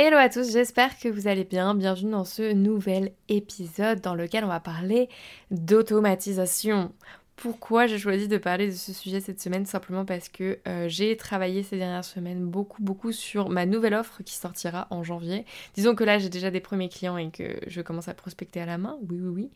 Hello à tous, j'espère que vous allez bien. Bienvenue dans ce nouvel épisode dans lequel on va parler d'automatisation. Pourquoi j'ai choisi de parler de ce sujet cette semaine? Simplement parce que euh, j'ai travaillé ces dernières semaines beaucoup beaucoup sur ma nouvelle offre qui sortira en janvier. Disons que là j'ai déjà des premiers clients et que je commence à prospecter à la main, oui oui oui.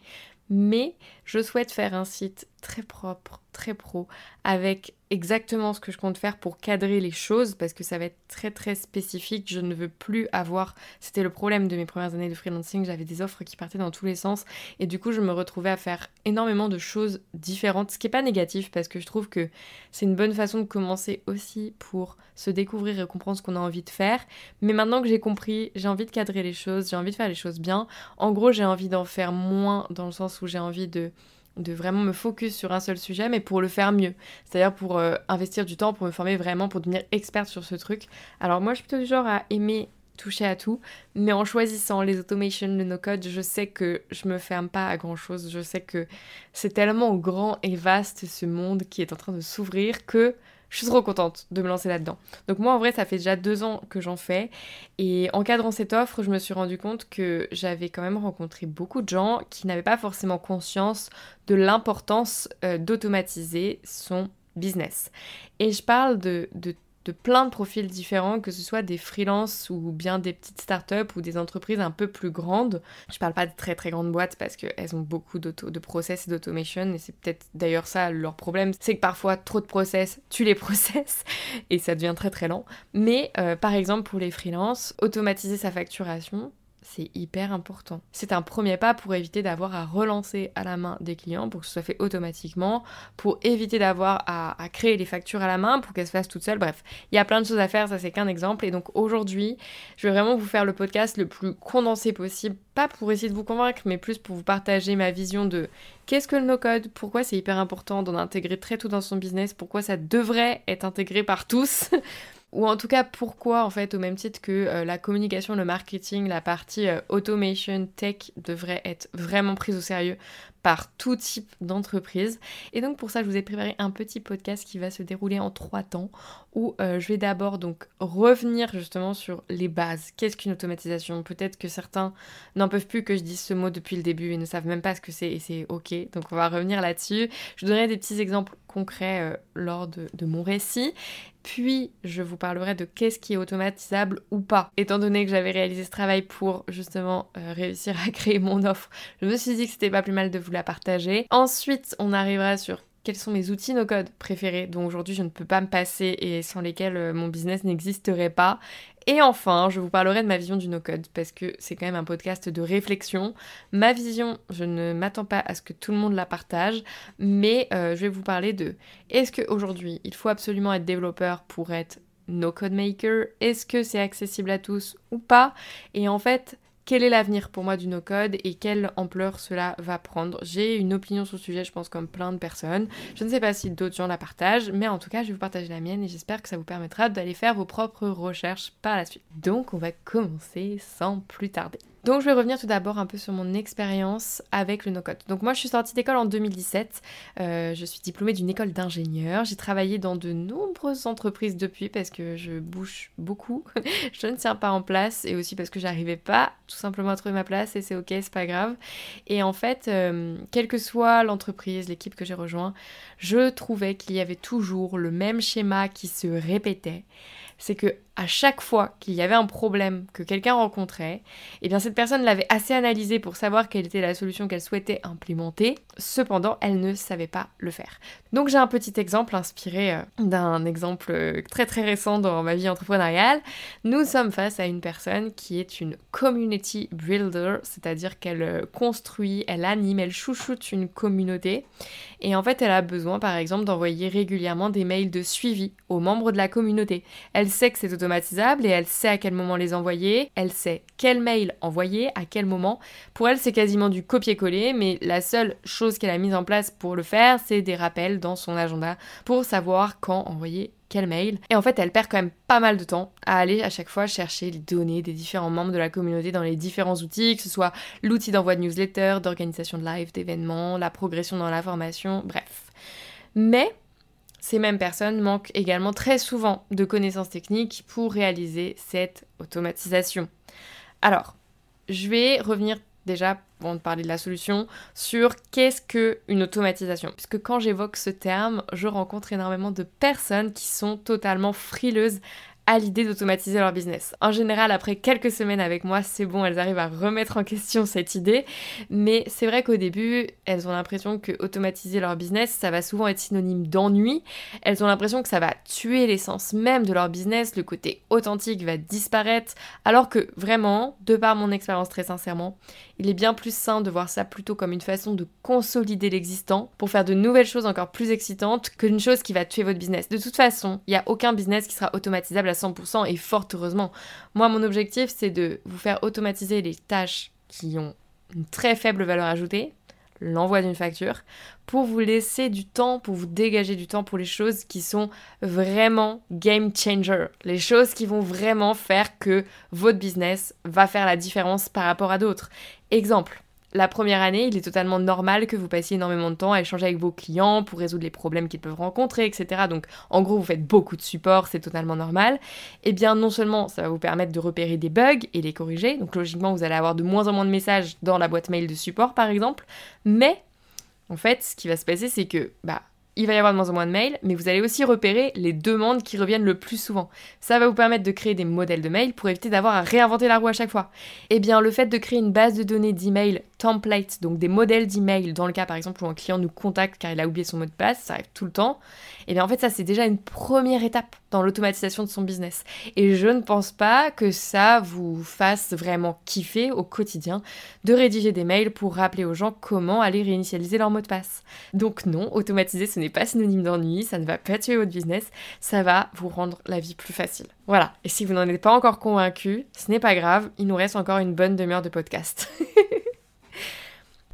Mais je souhaite faire un site très propre, très pro, avec exactement ce que je compte faire pour cadrer les choses parce que ça va être très très spécifique. Je ne veux plus avoir. C'était le problème de mes premières années de freelancing. J'avais des offres qui partaient dans tous les sens et du coup je me retrouvais à faire énormément de choses différentes. Ce qui n'est pas négatif parce que je trouve que c'est une bonne façon de commencer aussi pour se découvrir et comprendre ce qu'on a envie de faire. Mais maintenant que j'ai compris, j'ai envie de cadrer les choses, j'ai envie de faire les choses bien. En gros, j'ai envie d'en faire moins dans le sens où j'ai envie de de vraiment me focus sur un seul sujet, mais pour le faire mieux. C'est-à-dire pour euh, investir du temps, pour me former vraiment, pour devenir experte sur ce truc. Alors moi, je suis plutôt du genre à aimer toucher à tout, mais en choisissant les automations, le no-code, je sais que je me ferme pas à grand-chose. Je sais que c'est tellement grand et vaste ce monde qui est en train de s'ouvrir que je suis trop contente de me lancer là-dedans. Donc moi en vrai ça fait déjà deux ans que j'en fais et en cadrant cette offre je me suis rendu compte que j'avais quand même rencontré beaucoup de gens qui n'avaient pas forcément conscience de l'importance euh, d'automatiser son business. Et je parle de, de de plein de profils différents, que ce soit des freelances ou bien des petites startups ou des entreprises un peu plus grandes. Je parle pas de très très grandes boîtes parce qu'elles ont beaucoup de process et d'automation et c'est peut-être d'ailleurs ça leur problème, c'est que parfois trop de process, tu les process et ça devient très très lent. Mais euh, par exemple pour les freelances, automatiser sa facturation, c'est hyper important. C'est un premier pas pour éviter d'avoir à relancer à la main des clients, pour que ce soit fait automatiquement, pour éviter d'avoir à, créer les factures à la main, pour qu'elles se fassent toutes seules. Bref, il y a plein de choses à faire, ça c'est qu'un exemple. Et donc aujourd'hui, je vais vraiment vous faire le podcast le plus condensé possible, pas pour essayer de vous convaincre, mais plus pour vous partager ma vision de qu'est-ce que le no-code, pourquoi c'est hyper important d'en intégrer très tôt dans son business, pourquoi ça devrait être intégré par tous. ou en tout cas pourquoi en fait au même titre que euh, la communication, le marketing, la partie euh, automation, tech devrait être vraiment prise au sérieux par tout type d'entreprise. Et donc pour ça, je vous ai préparé un petit podcast qui va se dérouler en trois temps où euh, je vais d'abord donc revenir justement sur les bases. Qu'est-ce qu'une automatisation? Peut-être que certains n'en peuvent plus que je dise ce mot depuis le début et ne savent même pas ce que c'est et c'est ok. Donc on va revenir là-dessus. Je donnerai des petits exemples concrets lors de mon récit. Puis je vous parlerai de qu'est-ce qui est automatisable ou pas. Étant donné que j'avais réalisé ce travail pour justement euh, réussir à créer mon offre, je me suis dit que c'était pas plus mal de vous la partager. Ensuite, on arrivera sur quels sont mes outils no-code préférés dont aujourd'hui je ne peux pas me passer et sans lesquels euh, mon business n'existerait pas. Et enfin, je vous parlerai de ma vision du no-code parce que c'est quand même un podcast de réflexion. Ma vision, je ne m'attends pas à ce que tout le monde la partage, mais euh, je vais vous parler de est-ce qu'aujourd'hui il faut absolument être développeur pour être no-code maker? Est-ce que c'est accessible à tous ou pas? Et en fait, quel est l'avenir pour moi du no-code et quelle ampleur cela va prendre? J'ai une opinion sur le sujet, je pense, comme plein de personnes. Je ne sais pas si d'autres gens la partagent, mais en tout cas, je vais vous partager la mienne et j'espère que ça vous permettra d'aller faire vos propres recherches par la suite. Donc, on va commencer sans plus tarder. Donc je vais revenir tout d'abord un peu sur mon expérience avec le no-code. Donc moi je suis sortie d'école en 2017, euh, je suis diplômée d'une école d'ingénieur, j'ai travaillé dans de nombreuses entreprises depuis parce que je bouge beaucoup, je ne tiens pas en place et aussi parce que j'arrivais pas tout simplement à trouver ma place et c'est ok, c'est pas grave. Et en fait, euh, quelle que soit l'entreprise, l'équipe que j'ai rejoint, je trouvais qu'il y avait toujours le même schéma qui se répétait c'est que à chaque fois qu'il y avait un problème que quelqu'un rencontrait, eh bien cette personne l'avait assez analysé pour savoir quelle était la solution qu'elle souhaitait implémenter. Cependant, elle ne savait pas le faire. Donc j'ai un petit exemple inspiré euh, d'un exemple euh, très très récent dans ma vie entrepreneuriale. Nous sommes face à une personne qui est une community builder, c'est-à-dire qu'elle euh, construit, elle anime, elle chouchoute une communauté. Et en fait, elle a besoin par exemple d'envoyer régulièrement des mails de suivi aux membres de la communauté. Sait que c'est automatisable et elle sait à quel moment les envoyer, elle sait quel mail envoyer, à quel moment. Pour elle, c'est quasiment du copier-coller, mais la seule chose qu'elle a mise en place pour le faire, c'est des rappels dans son agenda pour savoir quand envoyer quel mail. Et en fait, elle perd quand même pas mal de temps à aller à chaque fois chercher les données des différents membres de la communauté dans les différents outils, que ce soit l'outil d'envoi de newsletter, d'organisation de live, d'événements, la progression dans la formation, bref. Mais ces mêmes personnes manquent également très souvent de connaissances techniques pour réaliser cette automatisation. Alors, je vais revenir déjà, avant de parler de la solution, sur qu'est-ce que une automatisation. Puisque quand j'évoque ce terme, je rencontre énormément de personnes qui sont totalement frileuses à l'idée d'automatiser leur business. En général, après quelques semaines avec moi, c'est bon, elles arrivent à remettre en question cette idée, mais c'est vrai qu'au début, elles ont l'impression que automatiser leur business, ça va souvent être synonyme d'ennui. Elles ont l'impression que ça va tuer l'essence même de leur business, le côté authentique va disparaître, alors que vraiment, de par mon expérience très sincèrement, il est bien plus sain de voir ça plutôt comme une façon de consolider l'existant pour faire de nouvelles choses encore plus excitantes qu'une chose qui va tuer votre business. De toute façon, il n'y a aucun business qui sera automatisable à 100% et fort heureusement. Moi, mon objectif, c'est de vous faire automatiser les tâches qui ont une très faible valeur ajoutée, l'envoi d'une facture, pour vous laisser du temps, pour vous dégager du temps pour les choses qui sont vraiment game changer, les choses qui vont vraiment faire que votre business va faire la différence par rapport à d'autres. Exemple, la première année, il est totalement normal que vous passiez énormément de temps à échanger avec vos clients pour résoudre les problèmes qu'ils peuvent rencontrer, etc. Donc, en gros, vous faites beaucoup de support, c'est totalement normal. Eh bien, non seulement ça va vous permettre de repérer des bugs et les corriger, donc logiquement, vous allez avoir de moins en moins de messages dans la boîte mail de support, par exemple, mais en fait, ce qui va se passer, c'est que, bah, il va y avoir de moins en moins de mails, mais vous allez aussi repérer les demandes qui reviennent le plus souvent. Ça va vous permettre de créer des modèles de mails pour éviter d'avoir à réinventer la roue à chaque fois. Eh bien, le fait de créer une base de données d'email template, donc des modèles d'email, dans le cas par exemple où un client nous contacte car il a oublié son mot de passe, ça arrive tout le temps, eh bien en fait ça c'est déjà une première étape dans l'automatisation de son business. Et je ne pense pas que ça vous fasse vraiment kiffer au quotidien de rédiger des mails pour rappeler aux gens comment aller réinitialiser leur mot de passe. Donc non, automatiser ce n'est pas synonyme d'ennui, ça ne va pas tuer votre business, ça va vous rendre la vie plus facile. Voilà, et si vous n'en êtes pas encore convaincu, ce n'est pas grave, il nous reste encore une bonne demi-heure de podcast.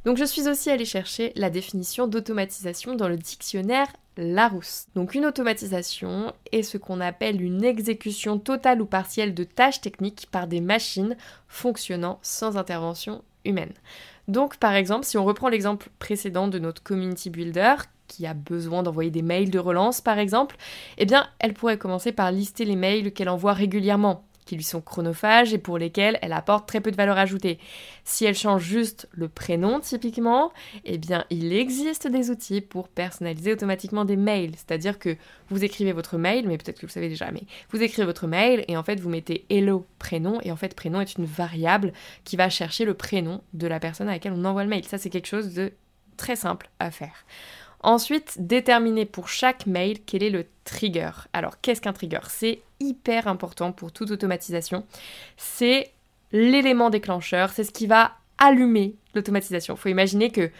Donc je suis aussi allée chercher la définition d'automatisation dans le dictionnaire Larousse. Donc une automatisation est ce qu'on appelle une exécution totale ou partielle de tâches techniques par des machines fonctionnant sans intervention humaine. Donc par exemple, si on reprend l'exemple précédent de notre community builder qui a besoin d'envoyer des mails de relance par exemple, eh bien elle pourrait commencer par lister les mails qu'elle envoie régulièrement qui lui sont chronophages et pour lesquels elle apporte très peu de valeur ajoutée. Si elle change juste le prénom typiquement, eh bien il existe des outils pour personnaliser automatiquement des mails. C'est-à-dire que vous écrivez votre mail, mais peut-être que vous le savez déjà, mais vous écrivez votre mail et en fait vous mettez hello prénom et en fait prénom est une variable qui va chercher le prénom de la personne à laquelle on envoie le mail. Ça c'est quelque chose de très simple à faire. Ensuite, déterminer pour chaque mail quel est le trigger. Alors, qu'est-ce qu'un trigger? C'est hyper important pour toute automatisation. C'est l'élément déclencheur, c'est ce qui va allumer l'automatisation. Il faut imaginer que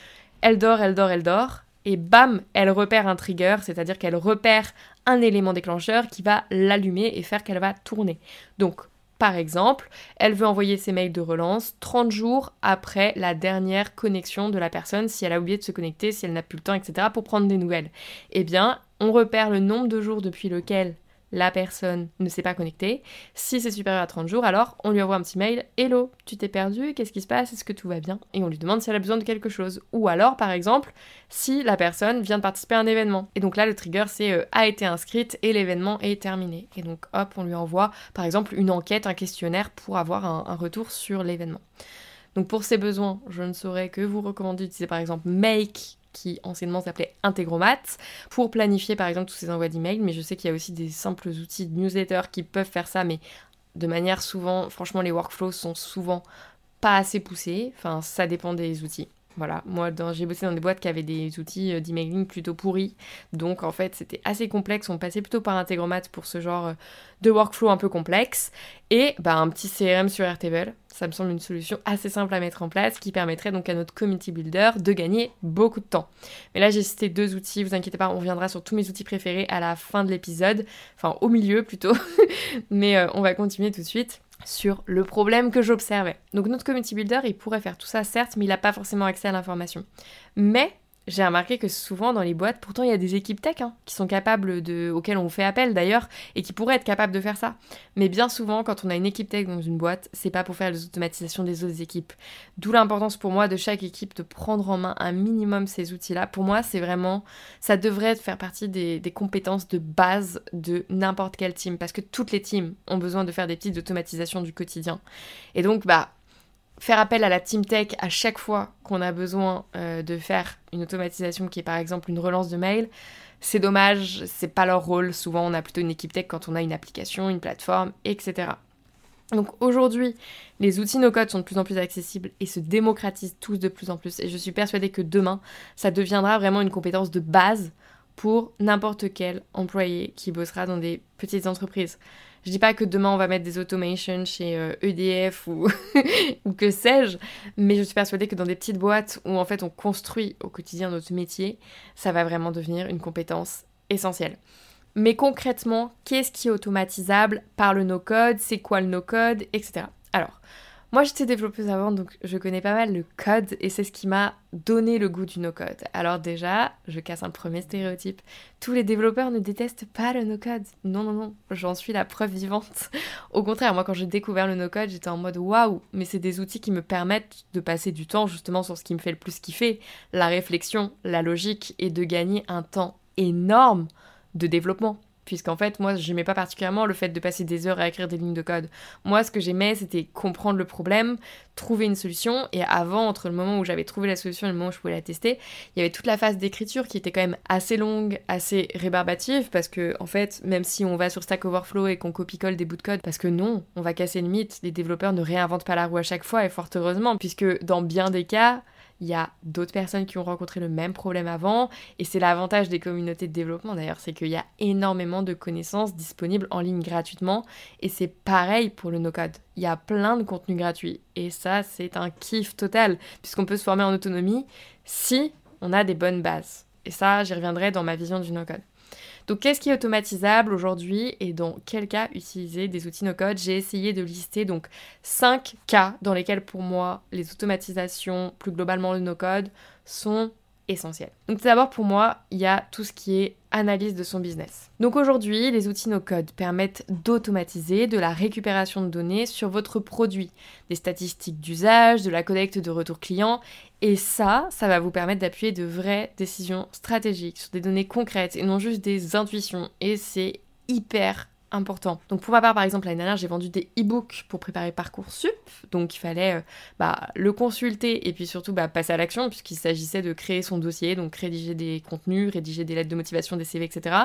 elle dort, elle dort, elle dort, et bam, elle repère un trigger, c'est-à-dire qu'elle repère un élément déclencheur qui va l'allumer et faire qu'elle va tourner. Donc, par exemple, elle veut envoyer ses mails de relance 30 jours après la dernière connexion de la personne, si elle a oublié de se connecter, si elle n'a plus le temps, etc., pour prendre des nouvelles. Eh bien, on repère le nombre de jours depuis lequel la personne ne s'est pas connectée. Si c'est supérieur à 30 jours, alors on lui envoie un petit mail Hello, tu t'es perdu, qu'est-ce qui se passe Est-ce que tout va bien? Et on lui demande si elle a besoin de quelque chose. Ou alors, par exemple, si la personne vient de participer à un événement. Et donc là, le trigger, c'est euh, a été inscrite et l'événement est terminé. Et donc, hop, on lui envoie, par exemple, une enquête, un questionnaire pour avoir un retour sur l'événement. Donc pour ces besoins, je ne saurais que vous recommander d'utiliser par exemple Make qui anciennement s'appelait Integromat, pour planifier par exemple tous ces envois d'emails, mais je sais qu'il y a aussi des simples outils de newsletter qui peuvent faire ça, mais de manière souvent, franchement les workflows sont souvent pas assez poussés, enfin ça dépend des outils. Voilà, moi j'ai bossé dans des boîtes qui avaient des outils euh, d'emailing plutôt pourris, donc en fait c'était assez complexe, on passait plutôt par Integromat pour ce genre euh, de workflow un peu complexe, et bah, un petit CRM sur Airtable, ça me semble une solution assez simple à mettre en place qui permettrait donc à notre community builder de gagner beaucoup de temps. Mais là j'ai cité deux outils, vous inquiétez pas, on reviendra sur tous mes outils préférés à la fin de l'épisode, enfin au milieu plutôt, mais euh, on va continuer tout de suite sur le problème que j'observais. Donc notre community builder, il pourrait faire tout ça certes, mais il n'a pas forcément accès à l'information. Mais j'ai remarqué que souvent dans les boîtes, pourtant il y a des équipes tech hein, qui sont capables de, auxquelles on fait appel d'ailleurs, et qui pourraient être capables de faire ça. Mais bien souvent, quand on a une équipe tech dans une boîte, c'est pas pour faire les automatisations des autres équipes. D'où l'importance pour moi de chaque équipe de prendre en main un minimum ces outils-là. Pour moi, c'est vraiment, ça devrait faire partie des, des compétences de base de n'importe quel team, parce que toutes les teams ont besoin de faire des petites automatisations du quotidien. Et donc, bah, faire appel à la team tech à chaque fois qu'on a besoin euh, de faire une automatisation qui est par exemple une relance de mail, c'est dommage, c'est pas leur rôle. Souvent, on a plutôt une équipe tech quand on a une application, une plateforme, etc. Donc aujourd'hui, les outils no-code sont de plus en plus accessibles et se démocratisent tous de plus en plus. Et je suis persuadée que demain, ça deviendra vraiment une compétence de base pour n'importe quel employé qui bossera dans des petites entreprises. Je dis pas que demain on va mettre des automations chez EDF euh, e ou, ou que sais-je, mais je suis persuadée que dans des petites boîtes où en fait on construit au quotidien notre métier, ça va vraiment devenir une compétence essentielle. Mais concrètement, qu'est-ce qui est automatisable par le no-code? C'est quoi le no-code? Etc. Alors, moi, j'étais développeuse avant, donc je connais pas mal le code et c'est ce qui m'a donné le goût du no-code. Alors déjà, je casse un premier stéréotype. Tous les développeurs ne détestent pas le no-code. Non, non, non, j'en suis la preuve vivante. Au contraire, moi, quand j'ai découvert le no-code, j'étais en mode waouh, mais c'est des outils qui me permettent de passer du temps justement sur ce qui me fait le plus kiffer, la réflexion, la logique et de gagner un temps énorme de développement puisqu'en fait, moi, j'aimais pas particulièrement le fait de passer des heures à écrire des lignes de code. Moi, ce que j'aimais, c'était comprendre le problème, trouver une solution, et avant, entre le moment où j'avais trouvé la solution et le moment où je pouvais la tester, il y avait toute la phase d'écriture qui était quand même assez longue, assez rébarbative, parce que, en fait, même si on va sur Stack Overflow et qu'on copie-colle des bouts de code, parce que non, on va casser le mythe, les développeurs ne réinventent pas la roue à chaque fois, et fort heureusement, puisque dans bien des cas, il y a d'autres personnes qui ont rencontré le même problème avant, et c'est l'avantage des communautés de développement d'ailleurs, c'est qu'il y a énormément de connaissances disponibles en ligne gratuitement, et c'est pareil pour le no-code. Il y a plein de contenus gratuits, et ça c'est un kiff total, puisqu'on peut se former en autonomie si on a des bonnes bases. Et ça, j'y reviendrai dans ma vision du no-code. Donc qu'est-ce qui est automatisable aujourd'hui et dans quel cas utiliser des outils no-code J'ai essayé de lister donc 5 cas dans lesquels pour moi les automatisations, plus globalement le no-code, sont essentielles. Donc d'abord pour moi, il y a tout ce qui est analyse de son business. Donc aujourd'hui, les outils no-code permettent d'automatiser de la récupération de données sur votre produit, des statistiques d'usage, de la collecte de retours clients, et ça, ça va vous permettre d'appuyer de vraies décisions stratégiques sur des données concrètes et non juste des intuitions, et c'est hyper important. Donc pour ma part, par exemple, l'année dernière, j'ai vendu des e-books pour préparer Parcoursup. Donc il fallait euh, bah, le consulter et puis surtout bah, passer à l'action puisqu'il s'agissait de créer son dossier, donc rédiger des contenus, rédiger des lettres de motivation, des CV, etc.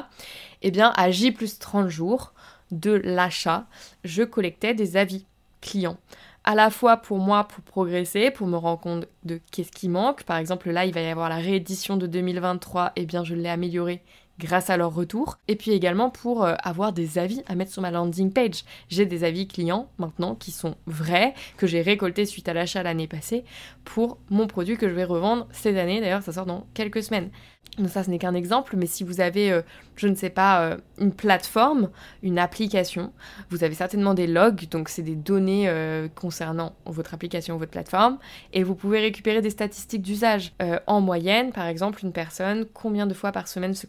Eh bien, à J plus 30 jours de l'achat, je collectais des avis clients à la fois pour moi pour progresser, pour me rendre compte de qu'est-ce qui manque. Par exemple, là, il va y avoir la réédition de 2023, et eh bien je l'ai améliorée grâce à leur retour. Et puis également pour euh, avoir des avis à mettre sur ma landing page. J'ai des avis clients maintenant qui sont vrais, que j'ai récoltés suite à l'achat l'année passée pour mon produit que je vais revendre cette année. D'ailleurs, ça sort dans quelques semaines. Donc ça, ce n'est qu'un exemple, mais si vous avez, euh, je ne sais pas, euh, une plateforme, une application, vous avez certainement des logs, donc c'est des données concernant votre application, votre plateforme, et vous pouvez récupérer des statistiques d'usage. en moyenne, par exemple, une personne, combien de fois par semaine se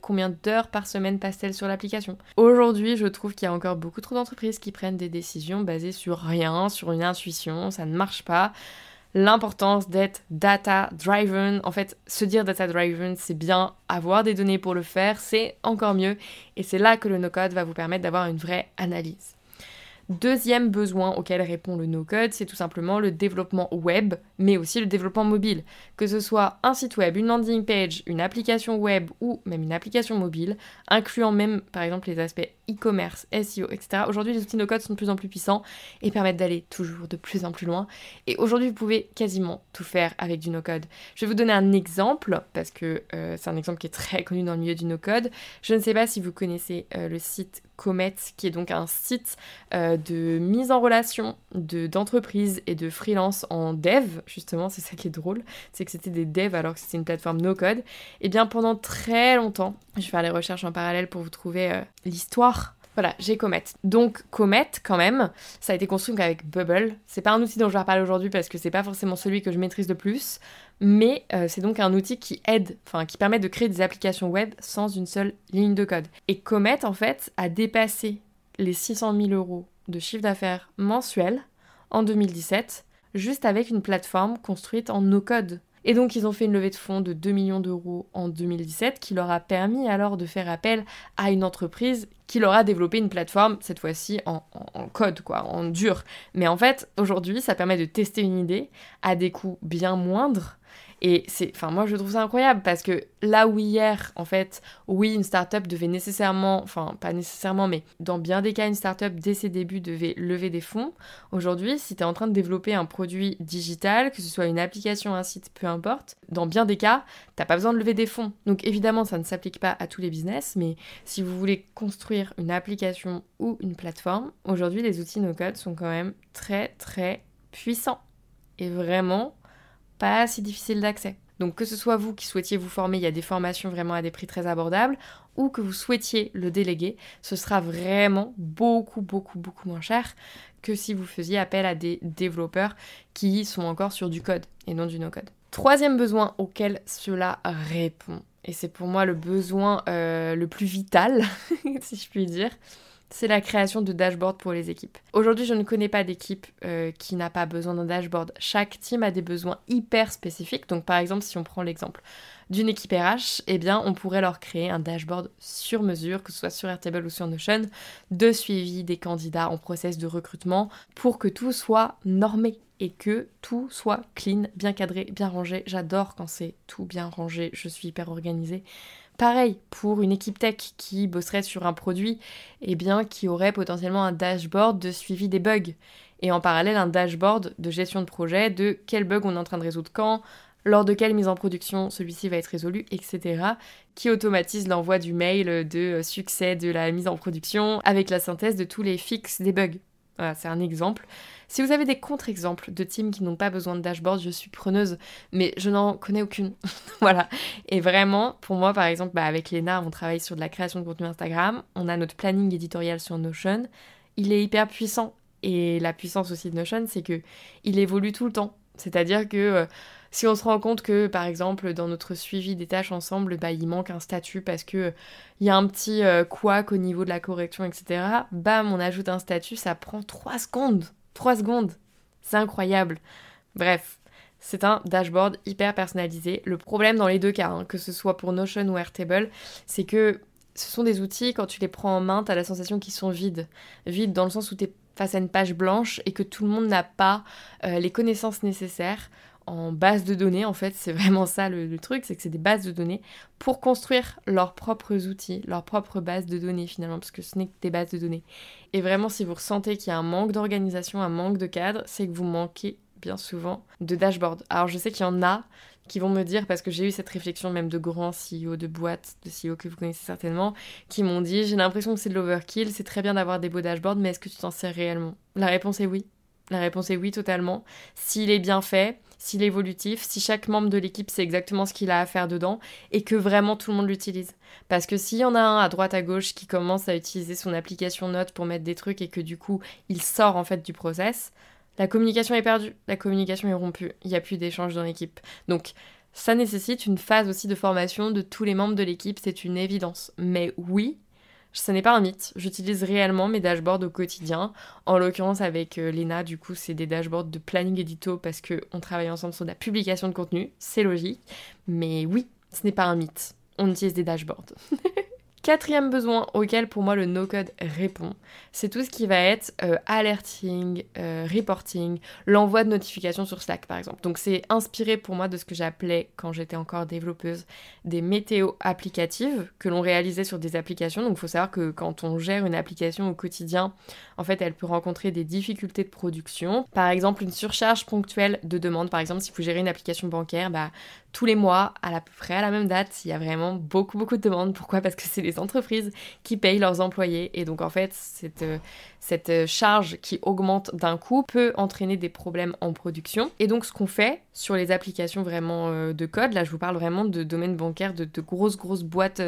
Combien d'heures par semaine passe-t-elle sur l'application? Aujourd'hui, je trouve qu'il y a encore beaucoup trop d'entreprises qui prennent des décisions basées sur rien, sur une intuition, ça ne marche pas l'importance d'être data driven. En fait, se dire data driven, c'est bien. Avoir des données pour le faire, c'est encore mieux. Et c'est là que le no-code va vous permettre d'avoir une vraie analyse. Deuxième besoin auquel répond le no-code, c'est tout simplement le développement web, mais aussi le développement mobile. Que ce soit un site web, une landing page, une application web ou même une application mobile, incluant même par exemple les aspects e-commerce, SEO, etc. Aujourd'hui, les outils no-code sont de plus en plus puissants et permettent d'aller toujours de plus en plus loin. Et aujourd'hui, vous pouvez quasiment tout faire avec du no-code. Je vais vous donner un exemple, parce que euh, c'est un exemple qui est très connu dans le milieu du no-code. Je ne sais pas si vous connaissez euh, le site Comet, qui est donc un site euh, de mise en relation d'entreprises et de freelance en dev, justement, c'est ça qui est drôle, c'est que c'était des devs alors que c'était une plateforme no-code. Et eh bien pendant très longtemps, je vais faire les recherches en parallèle pour vous trouver l'histoire voilà, j'ai Comet. Donc Comet, quand même, ça a été construit avec Bubble. C'est pas un outil dont je vais aujourd'hui parce que c'est pas forcément celui que je maîtrise le plus, mais euh, c'est donc un outil qui aide, enfin qui permet de créer des applications web sans une seule ligne de code. Et Comet, en fait, a dépassé les 600 000 euros de chiffre d'affaires mensuel en 2017, juste avec une plateforme construite en no-code. Et donc ils ont fait une levée de fonds de 2 millions d'euros en 2017 qui leur a permis alors de faire appel à une entreprise qui leur a développé une plateforme, cette fois-ci en, en, code, quoi, en dur. Mais en fait, aujourd'hui, ça permet de tester une idée à des coûts bien moindres et c'est, enfin, moi je trouve ça incroyable parce que là où hier, en fait, oui, une startup devait nécessairement, enfin, pas nécessairement, mais dans bien des cas, une startup dès ses débuts devait lever des fonds. Aujourd'hui, si tu es en train de développer un produit digital, que ce soit une application, un site, peu importe, dans bien des cas, t'as pas besoin de lever des fonds. Donc évidemment, ça ne s'applique pas à tous les business, mais si vous voulez construire une application ou une plateforme, aujourd'hui, les outils no-code sont quand même très très puissants. Et vraiment, pas si difficile d'accès. Donc que ce soit vous qui souhaitiez vous former, il y a des formations vraiment à des prix très abordables, ou que vous souhaitiez le déléguer, ce sera vraiment beaucoup, beaucoup, beaucoup moins cher que si vous faisiez appel à des développeurs qui sont encore sur du code et non du no-code. Troisième besoin auquel cela répond, et c'est pour moi le besoin euh, le plus vital, si je puis dire, c'est la création de dashboards pour les équipes. Aujourd'hui, je ne connais pas d'équipe euh, qui n'a pas besoin d'un dashboard. Chaque team a des besoins hyper spécifiques. Donc, par exemple, si on prend l'exemple d'une équipe RH, eh bien, on pourrait leur créer un dashboard sur mesure, que ce soit sur Airtable ou sur Notion, de suivi des candidats en process de recrutement pour que tout soit normé et que tout soit clean, bien cadré, bien rangé. J'adore quand c'est tout bien rangé, je suis hyper organisée. Pareil, pour une équipe tech qui bosserait sur un produit, eh bien, qui aurait potentiellement un dashboard de suivi des bugs. Et en parallèle, un dashboard de gestion de projet, de quel bug on est en train de résoudre quand, lors de quelle mise en production celui-ci va être résolu, etc. Qui automatise l'envoi du mail de succès de la mise en production avec la synthèse de tous les fixes des bugs. C'est un exemple. Si vous avez des contre-exemples de teams qui n'ont pas besoin de dashboard, je suis preneuse, mais je n'en connais aucune. voilà. Et vraiment, pour moi, par exemple, bah, avec Léna, on travaille sur de la création de contenu Instagram. On a notre planning éditorial sur Notion. Il est hyper puissant. Et la puissance aussi de Notion, c'est que il évolue tout le temps. C'est-à-dire que euh, si on se rend compte que, par exemple, dans notre suivi des tâches ensemble, bah, il manque un statut parce que il y a un petit euh, au niveau de la correction, etc., bam, on ajoute un statut, ça prend 3 secondes. 3 secondes. C'est incroyable. Bref, c'est un dashboard hyper personnalisé. Le problème dans les deux cas, hein, que ce soit pour Notion ou Airtable, c'est que ce sont des outils, quand tu les prends en main, tu as la sensation qu'ils sont vides. Vides dans le sens où tu es face à une page blanche et que tout le monde n'a pas euh, les connaissances nécessaires en base de données, en fait, c'est vraiment ça le, truc, c'est que c'est des bases de données pour construire leurs propres outils, leurs propres bases de données finalement, parce que ce n'est que des bases de données. Et vraiment, si vous ressentez qu'il y a un manque d'organisation, un manque de cadre, c'est que vous manquez bien souvent de dashboard. Alors je sais qu'il y en a qui vont me dire, parce que j'ai eu cette réflexion même de grands CEO de boîtes, de CEO que vous connaissez certainement, qui m'ont dit, j'ai l'impression que c'est de l'overkill, c'est très bien d'avoir des beaux dashboards, mais est-ce que tu t'en sers réellement? La réponse est oui. La réponse est oui, totalement. S'il est bien fait, s'il est évolutif, si chaque membre de l'équipe sait exactement ce qu'il a à faire dedans et que vraiment tout le monde l'utilise. Parce que s'il y en a un à droite à gauche qui commence à utiliser son application Note pour mettre des trucs et que du coup il sort en fait du process, la communication est perdue, la communication est rompue, il n'y a plus d'échange dans l'équipe. Donc ça nécessite une phase aussi de formation de tous les membres de l'équipe, c'est une évidence. Mais oui, ce n'est pas un mythe. J'utilise réellement mes dashboards au quotidien. En l'occurrence, avec euh, Lena, du coup, c'est des dashboards de planning édito parce qu'on travaille ensemble sur la publication de contenu. C'est logique. Mais oui, ce n'est pas un mythe. On utilise des dashboards. Quatrième besoin auquel pour moi le no-code répond, c'est tout ce qui va être euh, alerting, euh, reporting, l'envoi de notifications sur Slack par exemple. Donc c'est inspiré pour moi de ce que j'appelais quand j'étais encore développeuse des météos applicatives que l'on réalisait sur des applications. Donc il faut savoir que quand on gère une application au quotidien, en fait elle peut rencontrer des difficultés de production. Par exemple une surcharge ponctuelle de demandes. Par exemple si vous gérez une application bancaire, bah, tous les mois, à peu près à la même date, il y a vraiment beaucoup beaucoup de demandes. Pourquoi? Parce que c'est les entreprises qui payent leurs employés. Et donc en fait, cette, euh, cette euh, charge qui augmente d'un coup peut entraîner des problèmes en production. Et donc ce qu'on fait sur les applications vraiment euh, de code, là je vous parle vraiment de domaine bancaire, de, grosses grosses boîtes,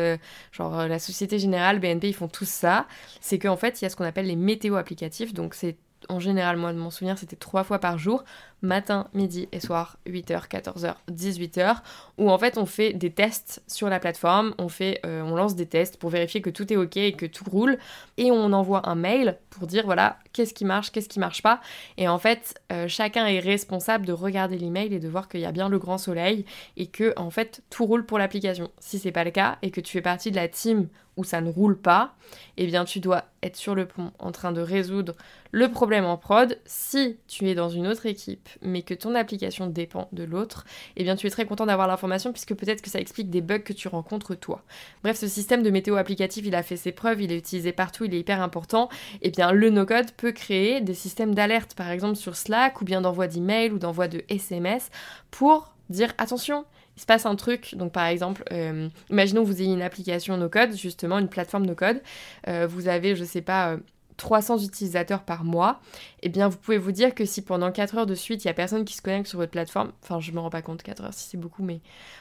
genre la Société Générale, BNP, ils font tout ça, c'est qu'en fait il y a ce qu'on appelle les météos applicatifs. Donc c'est en général, moi de mon souvenir, c'était trois fois par jour, matin, midi et soir, 8h, 14h, 18h, où en fait on fait des tests sur la plateforme, on, euh, on lance des tests pour vérifier que tout est ok et que tout roule, et on envoie un mail pour dire voilà, qu'est-ce qui marche, qu'est-ce qui marche pas, et en fait euh, chacun est responsable de regarder l'email et de voir qu'il y a bien le grand soleil et que en fait tout roule pour l'application. Si c'est pas le cas et que tu fais partie de la team où ça ne roule pas, eh bien tu dois être sur le pont en train de résoudre le problème en prod. Si tu es dans une autre équipe, mais que ton application dépend de l'autre, eh bien tu es très content d'avoir l'information puisque peut-être que ça explique des bugs que tu rencontres toi. Bref, ce système de météo applicatif, il a fait ses preuves, il est utilisé partout, il est hyper important. Eh bien le no-code peut créer des systèmes d'alerte, par exemple sur Slack, ou bien d'envoi d'email ou d'envoi de SMS, pour dire attention, se passe un truc, donc par exemple, euh, imaginons que vous ayez une application no-code, justement une plateforme no-code, euh, vous avez, je sais pas, euh, 300 utilisateurs par mois, eh bien vous pouvez vous dire que si pendant 4 heures de suite, il n'y a personne qui se connecte sur votre plateforme, enfin je me rends pas compte 4 heures si c'est beaucoup, mais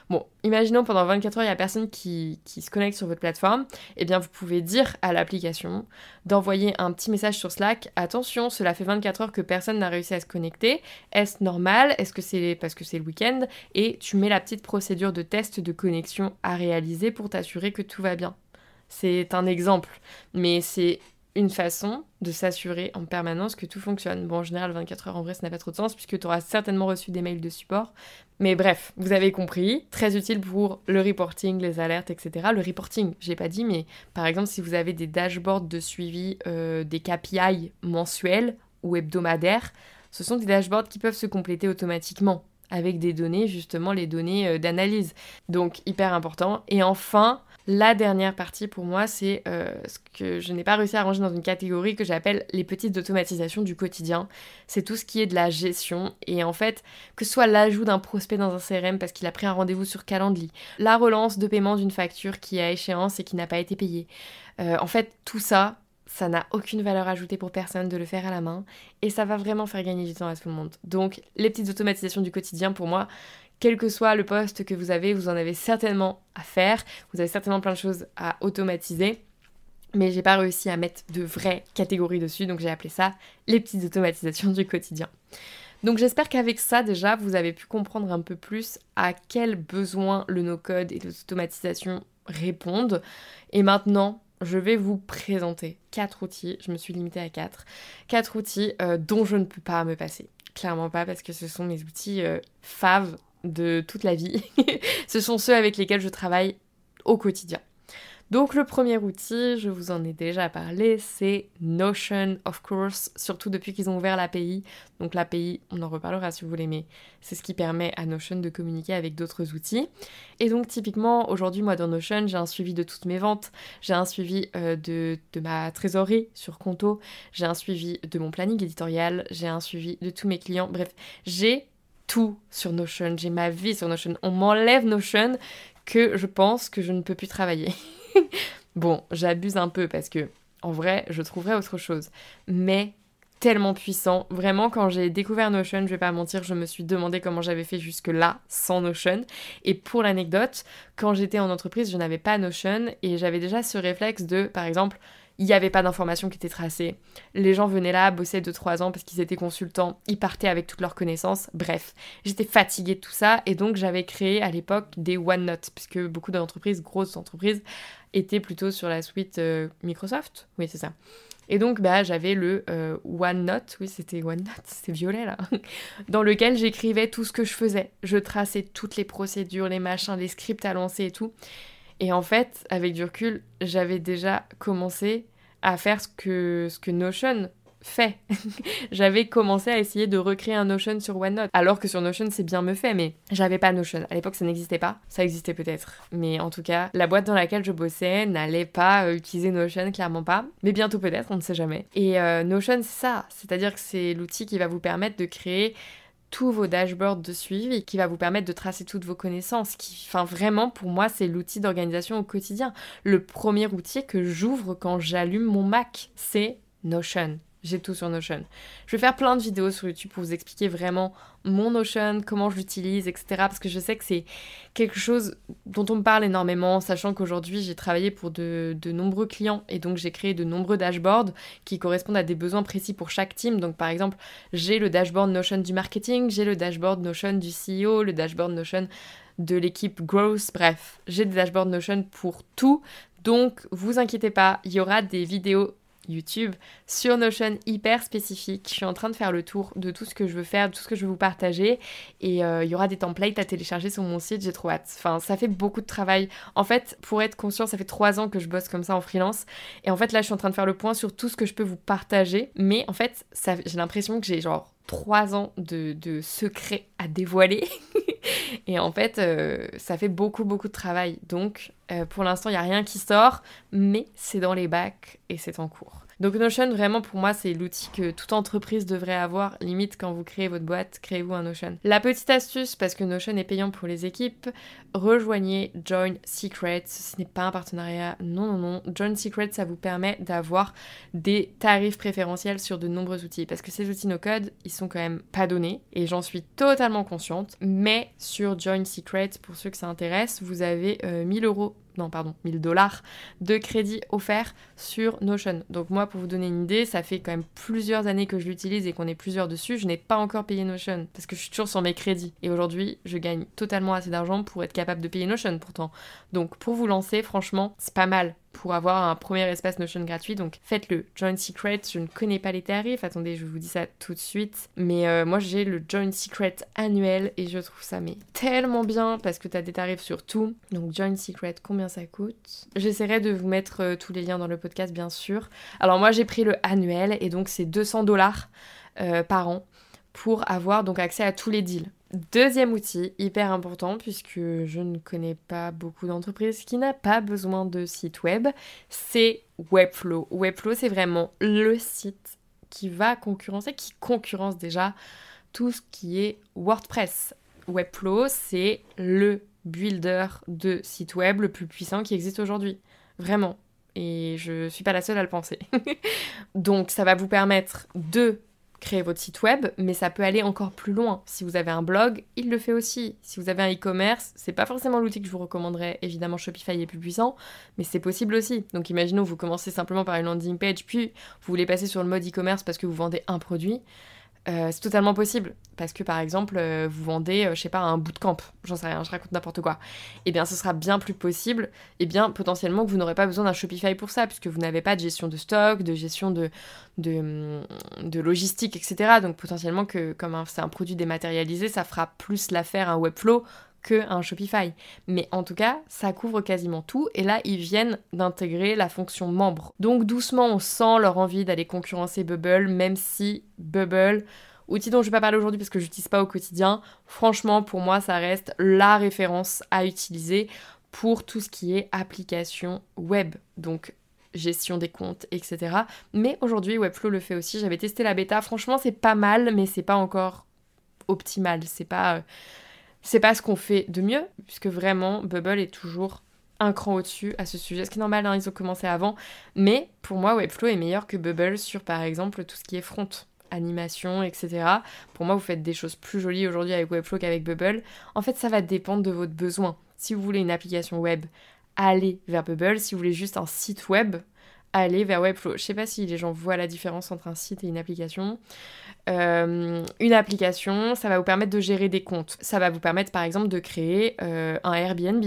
bon, imaginons pendant 24 heures, il n'y a personne qui, qui, se connecte sur votre plateforme, eh bien vous pouvez dire à l'application d'envoyer un petit message sur Slack, attention, cela fait 24 heures que personne n'a réussi à se connecter, est-ce normal, est-ce que c'est parce que c'est le week-end, et tu mets la petite procédure de test de connexion à réaliser pour t'assurer que tout va bien. C'est un exemple, mais c'est une façon de s'assurer en permanence que tout fonctionne. Bon, en général, 24 heures en vrai, ça n'a pas trop de sens puisque tu auras certainement reçu des mails de support. Mais bref, vous avez compris, très utile pour le reporting, les alertes, etc. Le reporting, j'ai pas dit, mais par exemple, si vous avez des dashboards de suivi euh, des KPI mensuels ou hebdomadaires, ce sont des dashboards qui peuvent se compléter automatiquement avec des données, justement les données euh, d'analyse. Donc hyper important. Et enfin, la dernière partie pour moi, c'est euh, ce que je n'ai pas réussi à ranger dans une catégorie que j'appelle les petites automatisations du quotidien. C'est tout ce qui est de la gestion et en fait, que ce soit l'ajout d'un prospect dans un CRM parce qu'il a pris un rendez-vous sur Calendly, la relance de paiement d'une facture qui est à échéance et qui n'a pas été payée. Euh, en fait, tout ça, ça n'a aucune valeur ajoutée pour personne de le faire à la main et ça va vraiment faire gagner du temps à tout le monde. Donc les petites automatisations du quotidien pour moi, quel que soit le poste que vous avez, vous en avez certainement à faire, vous avez certainement plein de choses à automatiser. Mais j'ai pas réussi à mettre de vraies catégories dessus, donc j'ai appelé ça les petites automatisations du quotidien. Donc j'espère qu'avec ça déjà vous avez pu comprendre un peu plus à quels besoins le no-code et l'automatisation répondent. Et maintenant, je vais vous présenter quatre outils, je me suis limitée à quatre, quatre outils euh, dont je ne peux pas me passer. Clairement pas parce que ce sont mes outils euh, faves de toute la vie. ce sont ceux avec lesquels je travaille au quotidien. Donc le premier outil, je vous en ai déjà parlé, c'est Notion, of course, surtout depuis qu'ils ont ouvert l'API. Donc l'API, on en reparlera si vous voulez, mais c'est ce qui permet à Notion de communiquer avec d'autres outils. Et donc typiquement, aujourd'hui, moi dans Notion, j'ai un suivi de toutes mes ventes, j'ai un suivi euh, de, de ma trésorerie sur Conto, j'ai un suivi de mon planning éditorial, j'ai un suivi de tous mes clients, bref, j'ai tout sur Notion, j'ai ma vie sur Notion. On m'enlève Notion que je pense que je ne peux plus travailler. bon, j'abuse un peu parce que en vrai, je trouverais autre chose. Mais tellement puissant. Vraiment, quand j'ai découvert Notion, je vais pas mentir, je me suis demandé comment j'avais fait jusque-là sans Notion. Et pour l'anecdote, quand j'étais en entreprise, je n'avais pas Notion et j'avais déjà ce réflexe de, par exemple, il n'y avait pas d'informations qui étaient tracées. Les gens venaient là, bossaient 2-3 ans parce qu'ils étaient consultants, ils partaient avec toutes leurs connaissances. Bref, j'étais fatiguée de tout ça et donc j'avais créé à l'époque des OneNote, puisque beaucoup d'entreprises, grosses entreprises, étaient plutôt sur la suite euh, Microsoft. Oui, c'est ça. Et donc, bah, j'avais le euh, OneNote, oui, c'était OneNote, c'était violet là, dans lequel j'écrivais tout ce que je faisais. Je traçais toutes les procédures, les machins, les scripts à lancer et tout. Et en fait, avec du recul, j'avais déjà commencé à faire ce que, ce que Notion fait. j'avais commencé à essayer de recréer un Notion sur OneNote, alors que sur Notion c'est bien me fait, mais j'avais pas Notion. À l'époque ça n'existait pas, ça existait peut-être, mais en tout cas la boîte dans laquelle je bossais n'allait pas euh, utiliser Notion, clairement pas, mais bientôt peut-être, on ne sait jamais. Et euh, Notion ça, c'est-à-dire que c'est l'outil qui va vous permettre de créer tous vos dashboards de suivi qui va vous permettre de tracer toutes vos connaissances. Qui, enfin, vraiment, pour moi, c'est l'outil d'organisation au quotidien. Le premier outil que j'ouvre quand j'allume mon Mac, c'est Notion. J'ai tout sur Notion. Je vais faire plein de vidéos sur YouTube pour vous expliquer vraiment mon Notion, comment je l'utilise, etc. Parce que je sais que c'est quelque chose dont on me parle énormément, sachant qu'aujourd'hui j'ai travaillé pour de, nombreux clients et donc j'ai créé de nombreux dashboards qui correspondent à des besoins précis pour chaque team. Donc par exemple, j'ai le dashboard Notion du marketing, j'ai le dashboard Notion du CEO, le dashboard Notion de l'équipe Growth, bref, j'ai des dashboards Notion pour tout. Donc, vous inquiétez pas, il y aura des vidéos YouTube sur Notion hyper spécifique. Je suis en train de faire le tour de tout ce que je veux faire, de tout ce que je veux vous partager. Et euh, il y aura des templates à télécharger sur mon site, j'ai trop hâte. Enfin, ça fait beaucoup de travail. En fait, pour être conscient, ça fait trois ans que je bosse comme ça en freelance. Et en fait, là, je suis en train de faire le point sur tout ce que je peux vous partager. Mais en fait, j'ai l'impression que j'ai genre trois ans de, secrets à dévoiler. et en fait, euh, ça fait beaucoup, beaucoup de travail. Donc, euh, pour l'instant, il n'y a rien qui sort, mais c'est dans les bacs et c'est en cours. Donc Notion, vraiment pour moi, c'est l'outil que toute entreprise devrait avoir. Limite, quand vous créez votre boîte, créez-vous un Notion. La petite astuce, parce que Notion est payant pour les équipes, rejoignez Join Secret. Ce n'est pas un partenariat, non, non, non. Join Secret, ça vous permet d'avoir des tarifs préférentiels sur de nombreux outils. Parce que ces outils no-code, ils sont quand même pas donnés. Et j'en suis totalement consciente. Mais sur Join Secret, pour ceux que ça intéresse, vous avez 1000 euh, euros non pardon, 1000 dollars de crédit offert sur Notion. Donc moi, pour vous donner une idée, ça fait quand même plusieurs années que je l'utilise et qu'on est plusieurs dessus. Je n'ai pas encore payé Notion parce que je suis toujours sur mes crédits. Et aujourd'hui, je gagne totalement assez d'argent pour être capable de payer Notion pourtant. Donc pour vous lancer, franchement, c'est pas mal pour avoir un premier espace Notion gratuit. Donc faites-le. Join Secret, je ne connais pas les tarifs. Attendez, je vous dis ça tout de suite. Mais euh, moi j'ai le Join Secret annuel et je trouve ça mais tellement bien parce que tu as des tarifs sur tout. Donc Join Secret, combien ça coûte? J'essaierai de vous mettre euh, tous les liens dans le podcast bien sûr. Alors moi j'ai pris le annuel et donc c'est 200 dollars euh, par an pour avoir donc accès à tous les deals. Deuxième outil, hyper important, puisque je ne connais pas beaucoup d'entreprises qui n'ont pas besoin de site web, c'est Webflow. Webflow, c'est vraiment le site qui va concurrencer, qui concurrence déjà tout ce qui est WordPress. Webflow, c'est le builder de site web le plus puissant qui existe aujourd'hui. Vraiment. Et je suis pas la seule à le penser. Donc ça va vous permettre de créer votre site web, mais ça peut aller encore plus loin. Si vous avez un blog, il le fait aussi. Si vous avez un e-commerce, c'est pas forcément l'outil que je vous recommanderais. Évidemment, Shopify est plus puissant, mais c'est possible aussi. Donc imaginons, vous commencez simplement par une landing page, puis vous voulez passer sur le mode e-commerce parce que vous vendez un produit. Euh, c'est totalement possible. Parce que par exemple, euh, vous vendez, euh, je sais pas, un bootcamp, j'en sais rien, je raconte n'importe quoi. Eh bien, ce sera bien plus possible, et bien potentiellement que vous n'aurez pas besoin d'un Shopify pour ça, puisque vous n'avez pas de gestion de stock, de gestion de, de logistique, etc. Donc potentiellement que comme c'est un produit dématérialisé, ça fera plus l'affaire un Webflow que un Shopify. Mais en tout cas, ça couvre quasiment tout. Et là, ils viennent d'intégrer la fonction membre. Donc doucement, on sent leur envie d'aller concurrencer Bubble, même si Bubble, outil dont je vais pas parler aujourd'hui parce que je n'utilise pas au quotidien, franchement, pour moi, ça reste la référence à utiliser pour tout ce qui est application web. Donc gestion des comptes, etc. Mais aujourd'hui, Webflow le fait aussi. J'avais testé la bêta. Franchement, c'est pas mal, mais c'est pas encore optimal. C'est pas euh, c'est pas ce qu'on fait de mieux, puisque vraiment, Bubble est toujours un cran au-dessus à ce sujet. Ce qui est normal, hein, ils ont commencé avant. Mais pour moi, Webflow est meilleur que Bubble sur, par exemple, tout ce qui est front, animation, etc. Pour moi, vous faites des choses plus jolies aujourd'hui avec Webflow qu'avec Bubble. En fait, ça va dépendre de votre besoin. Si vous voulez une application web, allez vers Bubble. Si vous voulez juste un site web, allez vers Webflow. Je sais pas si les gens voient la différence entre un site et une application. Euh, une application, ça va vous permettre de gérer des comptes. Ça va vous permettre par exemple de créer euh, un Airbnb,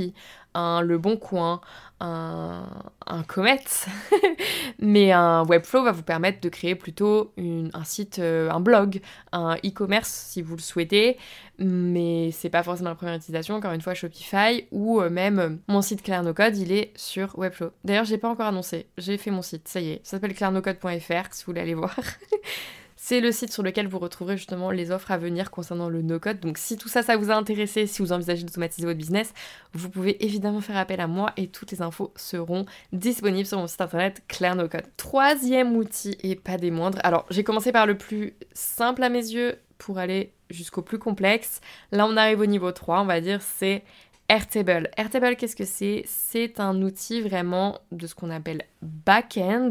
un Le Bon Coin, un, un Comet, mais un Webflow va vous permettre de créer plutôt un site, euh, un blog, un e-commerce si vous le souhaitez, mais c'est pas forcément la première utilisation, encore une fois Shopify, ou euh, même mon site Claire No Code, il est sur Webflow. D'ailleurs, j'ai pas encore annoncé, j'ai fait mon site, ça y est, ça s'appelle clairenocode.fr si vous voulez aller voir. C'est le site sur lequel vous retrouverez justement les offres à venir concernant le no-code. Donc si tout ça, ça vous a intéressé, si vous envisagez d'automatiser votre business, vous pouvez évidemment faire appel à moi et toutes les infos seront disponibles sur mon site internet Claire No Code. Troisième outil et pas des moindres. Alors j'ai commencé par le plus simple à mes yeux pour aller jusqu'au plus complexe. Là on arrive au niveau 3, on va dire, c'est Airtable. Airtable, qu'est-ce que c'est? C'est un outil vraiment de ce qu'on appelle back-end,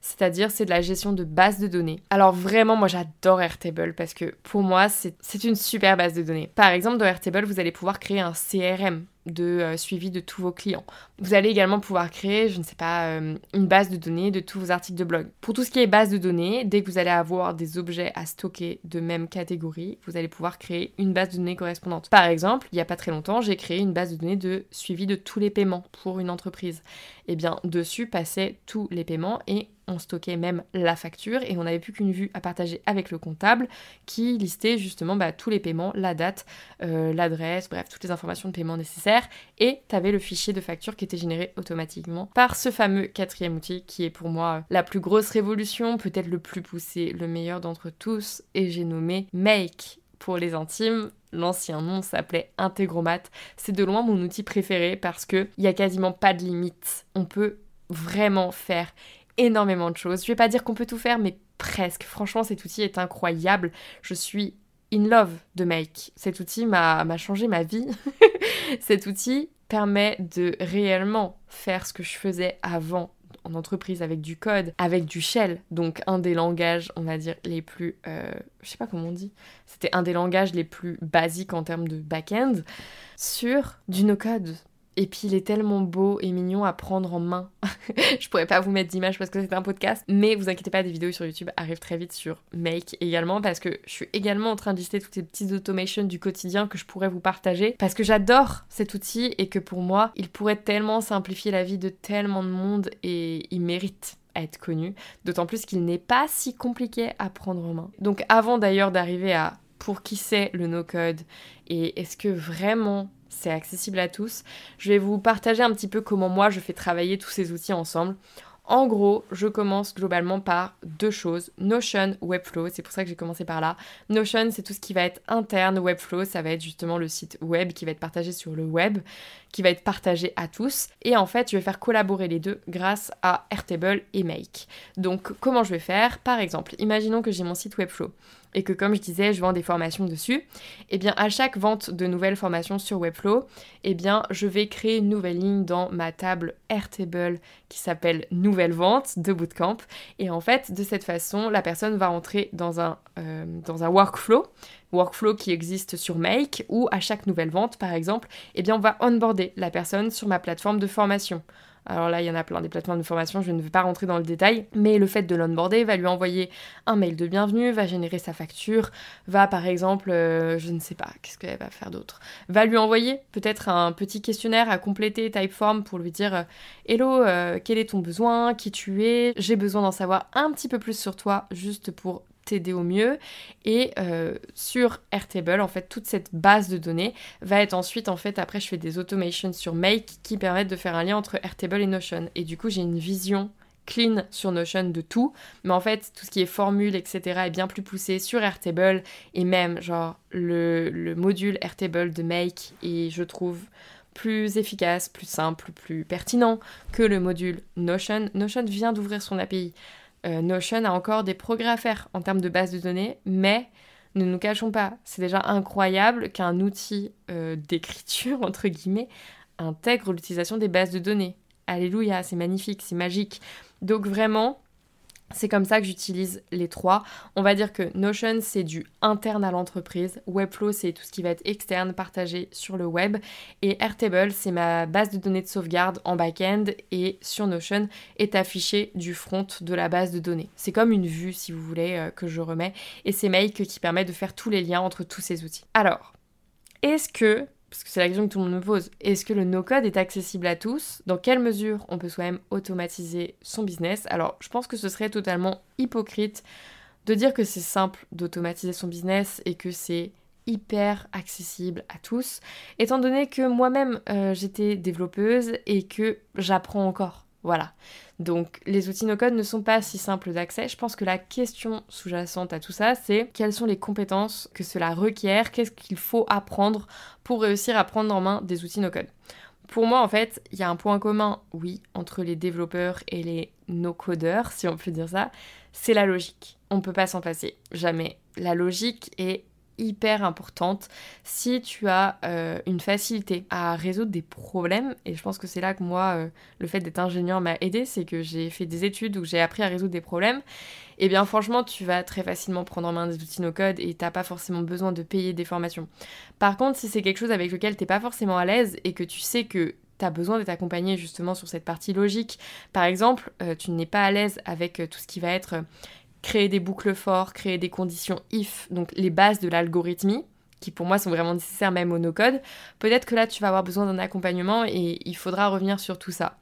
c'est-à-dire c'est de la gestion de base de données. Alors vraiment, moi j'adore Airtable parce que pour moi c'est une super base de données. Par exemple, dans Airtable, vous allez pouvoir créer un CRM de euh, suivi de tous vos clients. Vous allez également pouvoir créer, je ne sais pas, euh, une base de données de tous vos articles de blog. Pour tout ce qui est base de données, dès que vous allez avoir des objets à stocker de même catégorie, vous allez pouvoir créer une base de données correspondante. Par exemple, il n'y a pas très longtemps, j'ai créé une base de données de suivi de tous les paiements pour une entreprise. Eh bien, dessus passaient tous les paiements et on stockait même la facture et on n'avait plus qu'une vue à partager avec le comptable qui listait justement bah, tous les paiements, la date, euh, l'adresse, bref, toutes les informations de paiement nécessaires et tu avais le fichier de facture qui était généré automatiquement par ce fameux quatrième outil qui est pour moi la plus grosse révolution, peut-être le plus poussé, le meilleur d'entre tous et j'ai nommé Make pour les intimes. L'ancien nom s'appelait Integromat. C'est de loin mon outil préféré parce qu'il n'y a quasiment pas de limite. On peut vraiment faire énormément de choses. Je vais pas dire qu'on peut tout faire, mais presque. Franchement, cet outil est incroyable. Je suis in love de Make. Cet outil m'a changé ma vie. cet outil permet de réellement faire ce que je faisais avant en entreprise avec du code, avec du shell, donc un des langages, on va dire, les plus... Euh, je sais pas comment on dit. C'était un des langages les plus basiques en termes de back-end sur du no-code. Et puis il est tellement beau et mignon à prendre en main. je pourrais pas vous mettre d'image parce que c'est un podcast, mais vous inquiétez pas, des vidéos sur YouTube arrivent très vite sur Make également parce que je suis également en train de toutes les petites automations du quotidien que je pourrais vous partager parce que j'adore cet outil et que pour moi, il pourrait tellement simplifier la vie de tellement de monde et il mérite à être connu, d'autant plus qu'il n'est pas si compliqué à prendre en main. Donc avant d'ailleurs d'arriver à pour qui c'est le no-code et est-ce que vraiment c'est accessible à tous. Je vais vous partager un petit peu comment moi je fais travailler tous ces outils ensemble. En gros, je commence globalement par deux choses. Notion, Webflow, c'est pour ça que j'ai commencé par là. Notion, c'est tout ce qui va être interne. Webflow, ça va être justement le site web qui va être partagé sur le web, qui va être partagé à tous. Et en fait, je vais faire collaborer les deux grâce à Airtable et Make. Donc, comment je vais faire? Par exemple, imaginons que j'ai mon site Webflow et que comme je disais, je vends des formations dessus, et eh bien à chaque vente de nouvelles formations sur Webflow, et eh bien je vais créer une nouvelle ligne dans ma table Airtable qui s'appelle Nouvelle vente de Bootcamp. Et en fait, de cette façon, la personne va entrer dans un, euh, dans un workflow workflow qui existe sur Make où à chaque nouvelle vente par exemple, eh bien on va onboarder la personne sur ma plateforme de formation. Alors là, il y en a plein des plateformes de formation, je ne vais pas rentrer dans le détail, mais le fait de l'onboarder va lui envoyer un mail de bienvenue, va générer sa facture, va par exemple, euh, je ne sais pas, qu'est-ce qu'elle va faire d'autre Va lui envoyer peut-être un petit questionnaire à compléter Typeform pour lui dire euh, Hello, euh, quel est ton besoin Qui tu es J'ai besoin d'en savoir un petit peu plus sur toi juste pour t'aider au mieux. Et euh, sur Airtable, en fait, toute cette base de données va être ensuite, en fait, après, je fais des automations sur Make qui permettent de faire un lien entre Airtable et Notion. Et du coup, j'ai une vision clean sur Notion de tout, mais en fait tout ce qui est formule etc est bien plus poussé sur Airtable et même genre le, le module Airtable de Make et je trouve plus efficace, plus simple, plus pertinent que le module Notion. Notion vient d'ouvrir son API. Euh, Notion a encore des progrès à faire en termes de base de données, mais ne nous cachons pas, c'est déjà incroyable qu'un outil euh, d'écriture, entre guillemets, intègre l'utilisation des bases de données. Alléluia, c'est magnifique, c'est magique. Donc vraiment, c'est comme ça que j'utilise les trois. On va dire que Notion, c'est du interne à l'entreprise. Webflow, c'est tout ce qui va être externe, partagé sur le web. Et Airtable, c'est ma base de données de sauvegarde en back-end et sur Notion est affiché du front de la base de données. C'est comme une vue, si vous voulez, euh, que je remets. Et c'est Make qui permet de faire tous les liens entre tous ces outils. Alors, est-ce que parce que c'est la question que tout le monde me pose, est-ce que le no-code est accessible à tous? Dans quelle mesure on peut soi-même automatiser son business? Alors, je pense que ce serait totalement hypocrite de dire que c'est simple d'automatiser son business et que c'est hyper accessible à tous, étant donné que moi-même euh, j'étais développeuse et que j'apprends encore. Voilà. Donc les outils no-code ne sont pas si simples d'accès. Je pense que la question sous-jacente à tout ça, c'est quelles sont les compétences que cela requiert, qu'est-ce qu'il faut apprendre pour réussir à prendre en main des outils no-code? Pour moi, en fait, il y a un point commun, oui, entre les développeurs et les no-codeurs, si on peut dire ça, c'est la logique. On ne peut pas s'en passer, jamais. La logique est hyper importante si tu as euh, une facilité à résoudre des problèmes et je pense que c'est là que moi euh, le fait d'être ingénieur m'a aidé c'est que j'ai fait des études où j'ai appris à résoudre des problèmes et eh bien franchement tu vas très facilement prendre en main des outils no code et t'as pas forcément besoin de payer des formations par contre si c'est quelque chose avec lequel t'es pas forcément à l'aise et que tu sais que tu as besoin d'être accompagné justement sur cette partie logique. Par exemple, euh, tu n'es pas à l'aise avec tout ce qui va être créer des boucles forts, créer des conditions if, donc les bases de l'algorithmie, qui pour moi sont vraiment nécessaires même au no-code, peut-être que là tu vas avoir besoin d'un accompagnement et il faudra revenir sur tout ça.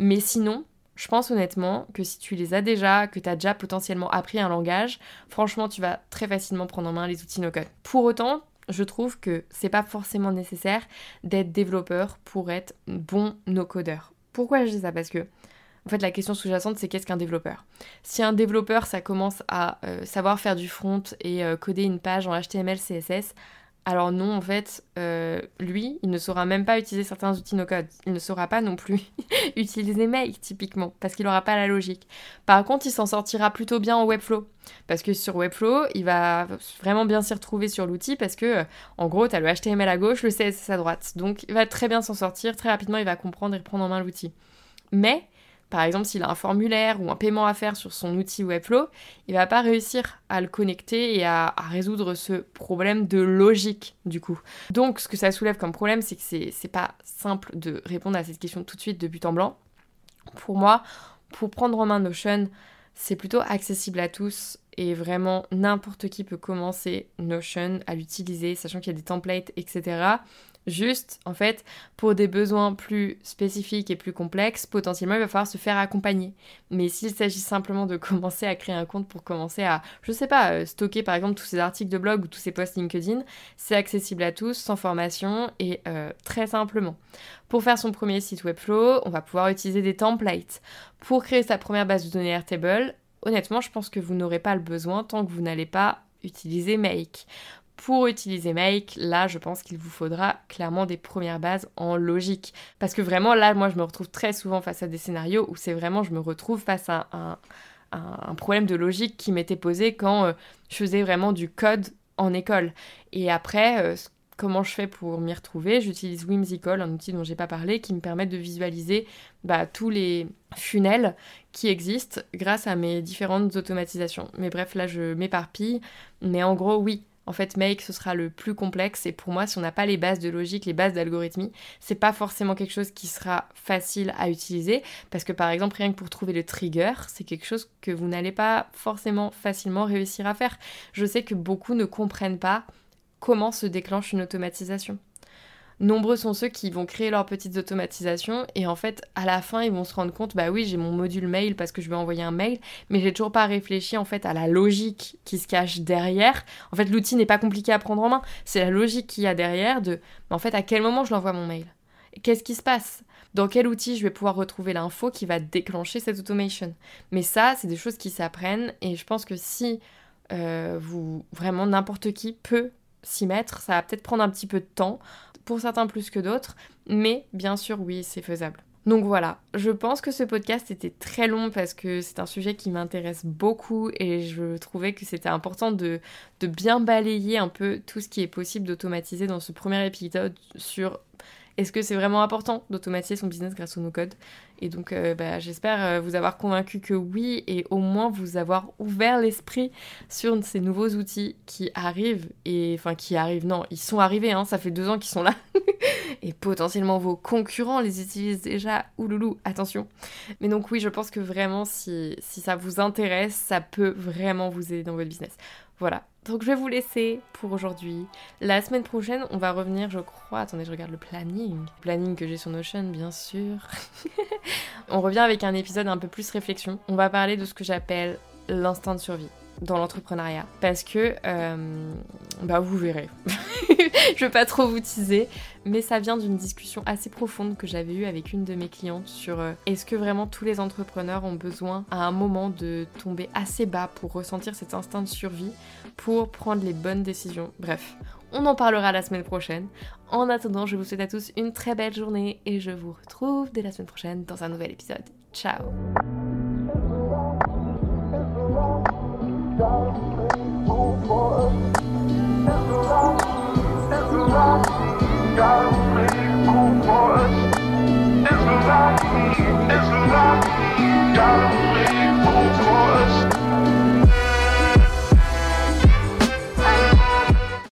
Mais sinon, je pense honnêtement que si tu les as déjà, que tu as déjà potentiellement appris un langage, franchement tu vas très facilement prendre en main les outils no-code. Pour autant, je trouve que c'est pas forcément nécessaire d'être développeur pour être bon no-codeur. Pourquoi je dis ça? Parce que en fait, la question sous-jacente, c'est qu'est-ce qu'un développeur? Si un développeur, ça commence à euh, savoir faire du front et euh, coder une page en HTML, CSS, alors non, en fait, euh, lui, il ne saura même pas utiliser certains outils no-code. Il ne saura pas non plus utiliser Make, typiquement, parce qu'il n'aura pas la logique. Par contre, il s'en sortira plutôt bien en Webflow. Parce que sur Webflow, il va vraiment bien s'y retrouver sur l'outil, parce que, en gros, tu as le HTML à gauche, le CSS à droite. Donc, il va très bien s'en sortir, très rapidement, il va comprendre et prendre en main l'outil. Mais par exemple, s'il a un formulaire ou un paiement à faire sur son outil Webflow, il va pas réussir à le connecter et à, résoudre ce problème de logique du coup. Donc, ce que ça soulève comme problème, c'est que c'est, pas simple de répondre à cette question tout de suite de but en blanc. Pour moi, pour prendre en main Notion, c'est plutôt accessible à tous et vraiment n'importe qui peut commencer Notion à l'utiliser, sachant qu'il y a des templates, etc. Juste, en fait, pour des besoins plus spécifiques et plus complexes, potentiellement, il va falloir se faire accompagner. Mais s'il s'agit simplement de commencer à créer un compte pour commencer à, je sais pas, euh, stocker par exemple tous ces articles de blog ou tous ces posts LinkedIn, c'est accessible à tous, sans formation et euh, très simplement. Pour faire son premier site Webflow, on va pouvoir utiliser des templates. Pour créer sa première base de données Airtable, honnêtement, je pense que vous n'aurez pas le besoin tant que vous n'allez pas utiliser Make. Pour utiliser Make, là, je pense qu'il vous faudra clairement des premières bases en logique. Parce que vraiment, là, moi, je me retrouve très souvent face à des scénarios où c'est vraiment, je me retrouve face à un, problème de logique qui m'était posé quand euh, je faisais vraiment du code en école. Et après, euh, comment je fais pour m'y retrouver? J'utilise Whimsical, un outil dont j'ai pas parlé, qui me permet de visualiser bah, tous les funnels qui existent grâce à mes différentes automatisations. Mais bref, là, je m'éparpille. Mais en gros, oui, en fait, Make, ce sera le plus complexe. Et pour moi, si on n'a pas les bases de logique, les bases d'algorithmie, c'est pas forcément quelque chose qui sera facile à utiliser. Parce que par exemple, rien que pour trouver le trigger, c'est quelque chose que vous n'allez pas forcément facilement réussir à faire. Je sais que beaucoup ne comprennent pas comment se déclenche une automatisation. Nombreux sont ceux qui vont créer leurs petites automatisations et en fait, à la fin, ils vont se rendre compte, bah oui, j'ai mon module mail parce que je vais envoyer un mail, mais j'ai toujours pas réfléchi en fait à la logique qui se cache derrière. En fait, l'outil n'est pas compliqué à prendre en main, c'est la logique qu'il y a derrière de, en fait, à quel moment je l'envoie mon mail? Qu'est-ce qui se passe? Dans quel outil je vais pouvoir retrouver l'info qui va déclencher cette automation? Mais ça, c'est des choses qui s'apprennent et je pense que si euh, vous, vraiment n'importe qui peut s'y mettre, ça va peut-être prendre un petit peu de temps pour certains plus que d'autres, mais bien sûr, oui, c'est faisable. Donc voilà, je pense que ce podcast était très long parce que c'est un sujet qui m'intéresse beaucoup et je trouvais que c'était important de, de, bien balayer un peu tout ce qui est possible d'automatiser dans ce premier épisode sur est-ce que c'est vraiment important d'automatiser son business grâce au no-code Et donc, euh, bah, j'espère euh, vous avoir convaincu que oui, et au moins vous avoir ouvert l'esprit sur ces nouveaux outils qui arrivent, et enfin qui arrivent, non, ils sont arrivés, hein, ça fait deux ans qu'ils sont là, et potentiellement vos concurrents les utilisent déjà, ouloulou, attention. Mais donc oui, je pense que vraiment, si, si ça vous intéresse, ça peut vraiment vous aider dans votre business. Voilà, Donc je vais vous laisser pour aujourd'hui. La semaine prochaine, on va revenir, je crois. Attendez, je regarde le planning. Le planning que j'ai sur Notion, bien sûr. on revient avec un épisode un peu plus réflexion. On va parler de ce que j'appelle l'instinct de survie dans l'entrepreneuriat parce que euh, bah vous verrez je vais pas trop vous teaser mais ça vient d'une discussion assez profonde que j'avais eue avec une de mes clientes sur euh, est-ce que vraiment tous les entrepreneurs ont besoin à un moment de tomber assez bas pour ressentir cet instinct de survie pour prendre les bonnes décisions. Bref on en parlera la semaine prochaine. En attendant je vous souhaite à tous une très belle journée et je vous retrouve dès la semaine prochaine dans un nouvel épisode. Ciao